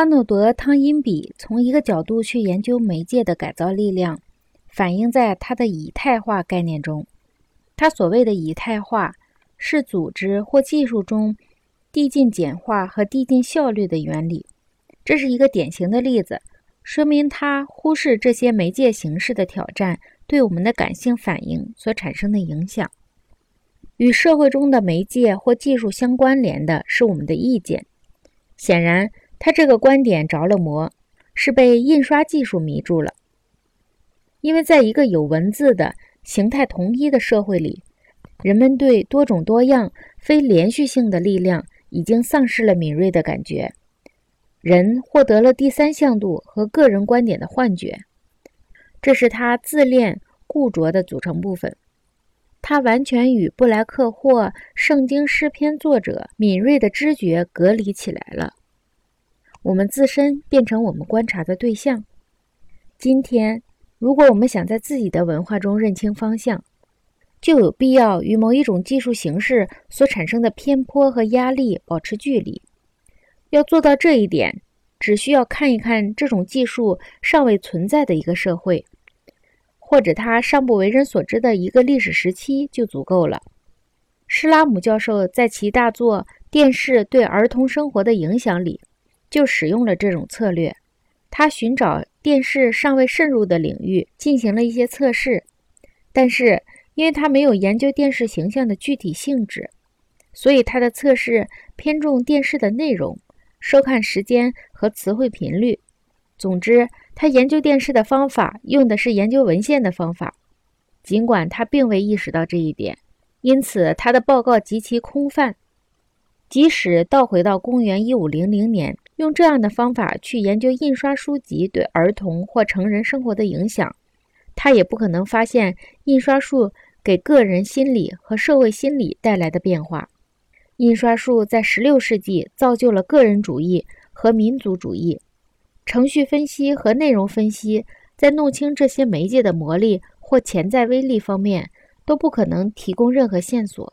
阿诺德·汤因比从一个角度去研究媒介的改造力量，反映在他的以太化概念中。他所谓的以太化，是组织或技术中递进简化和递进效率的原理。这是一个典型的例子，说明他忽视这些媒介形式的挑战对我们的感性反应所产生的影响。与社会中的媒介或技术相关联的是我们的意见。显然，他这个观点着了魔，是被印刷技术迷住了。因为在一个有文字的、形态统一的社会里，人们对多种多样、非连续性的力量已经丧失了敏锐的感觉。人获得了第三向度和个人观点的幻觉，这是他自恋固着的组成部分。他完全与布莱克或圣经诗篇作者敏锐的知觉隔离起来了。我们自身变成我们观察的对象。今天，如果我们想在自己的文化中认清方向，就有必要与某一种技术形式所产生的偏颇和压力保持距离。要做到这一点，只需要看一看这种技术尚未存在的一个社会。或者他尚不为人所知的一个历史时期就足够了。施拉姆教授在其大作《电视对儿童生活的影响》里就使用了这种策略。他寻找电视尚未渗入的领域进行了一些测试，但是因为他没有研究电视形象的具体性质，所以他的测试偏重电视的内容、收看时间和词汇频率。总之。他研究电视的方法用的是研究文献的方法，尽管他并未意识到这一点，因此他的报告极其空泛。即使倒回到公元一五零零年，用这样的方法去研究印刷书籍对儿童或成人生活的影响，他也不可能发现印刷术给个人心理和社会心理带来的变化。印刷术在十六世纪造就了个人主义和民族主义。程序分析和内容分析在弄清这些媒介的魔力或潜在威力方面都不可能提供任何线索。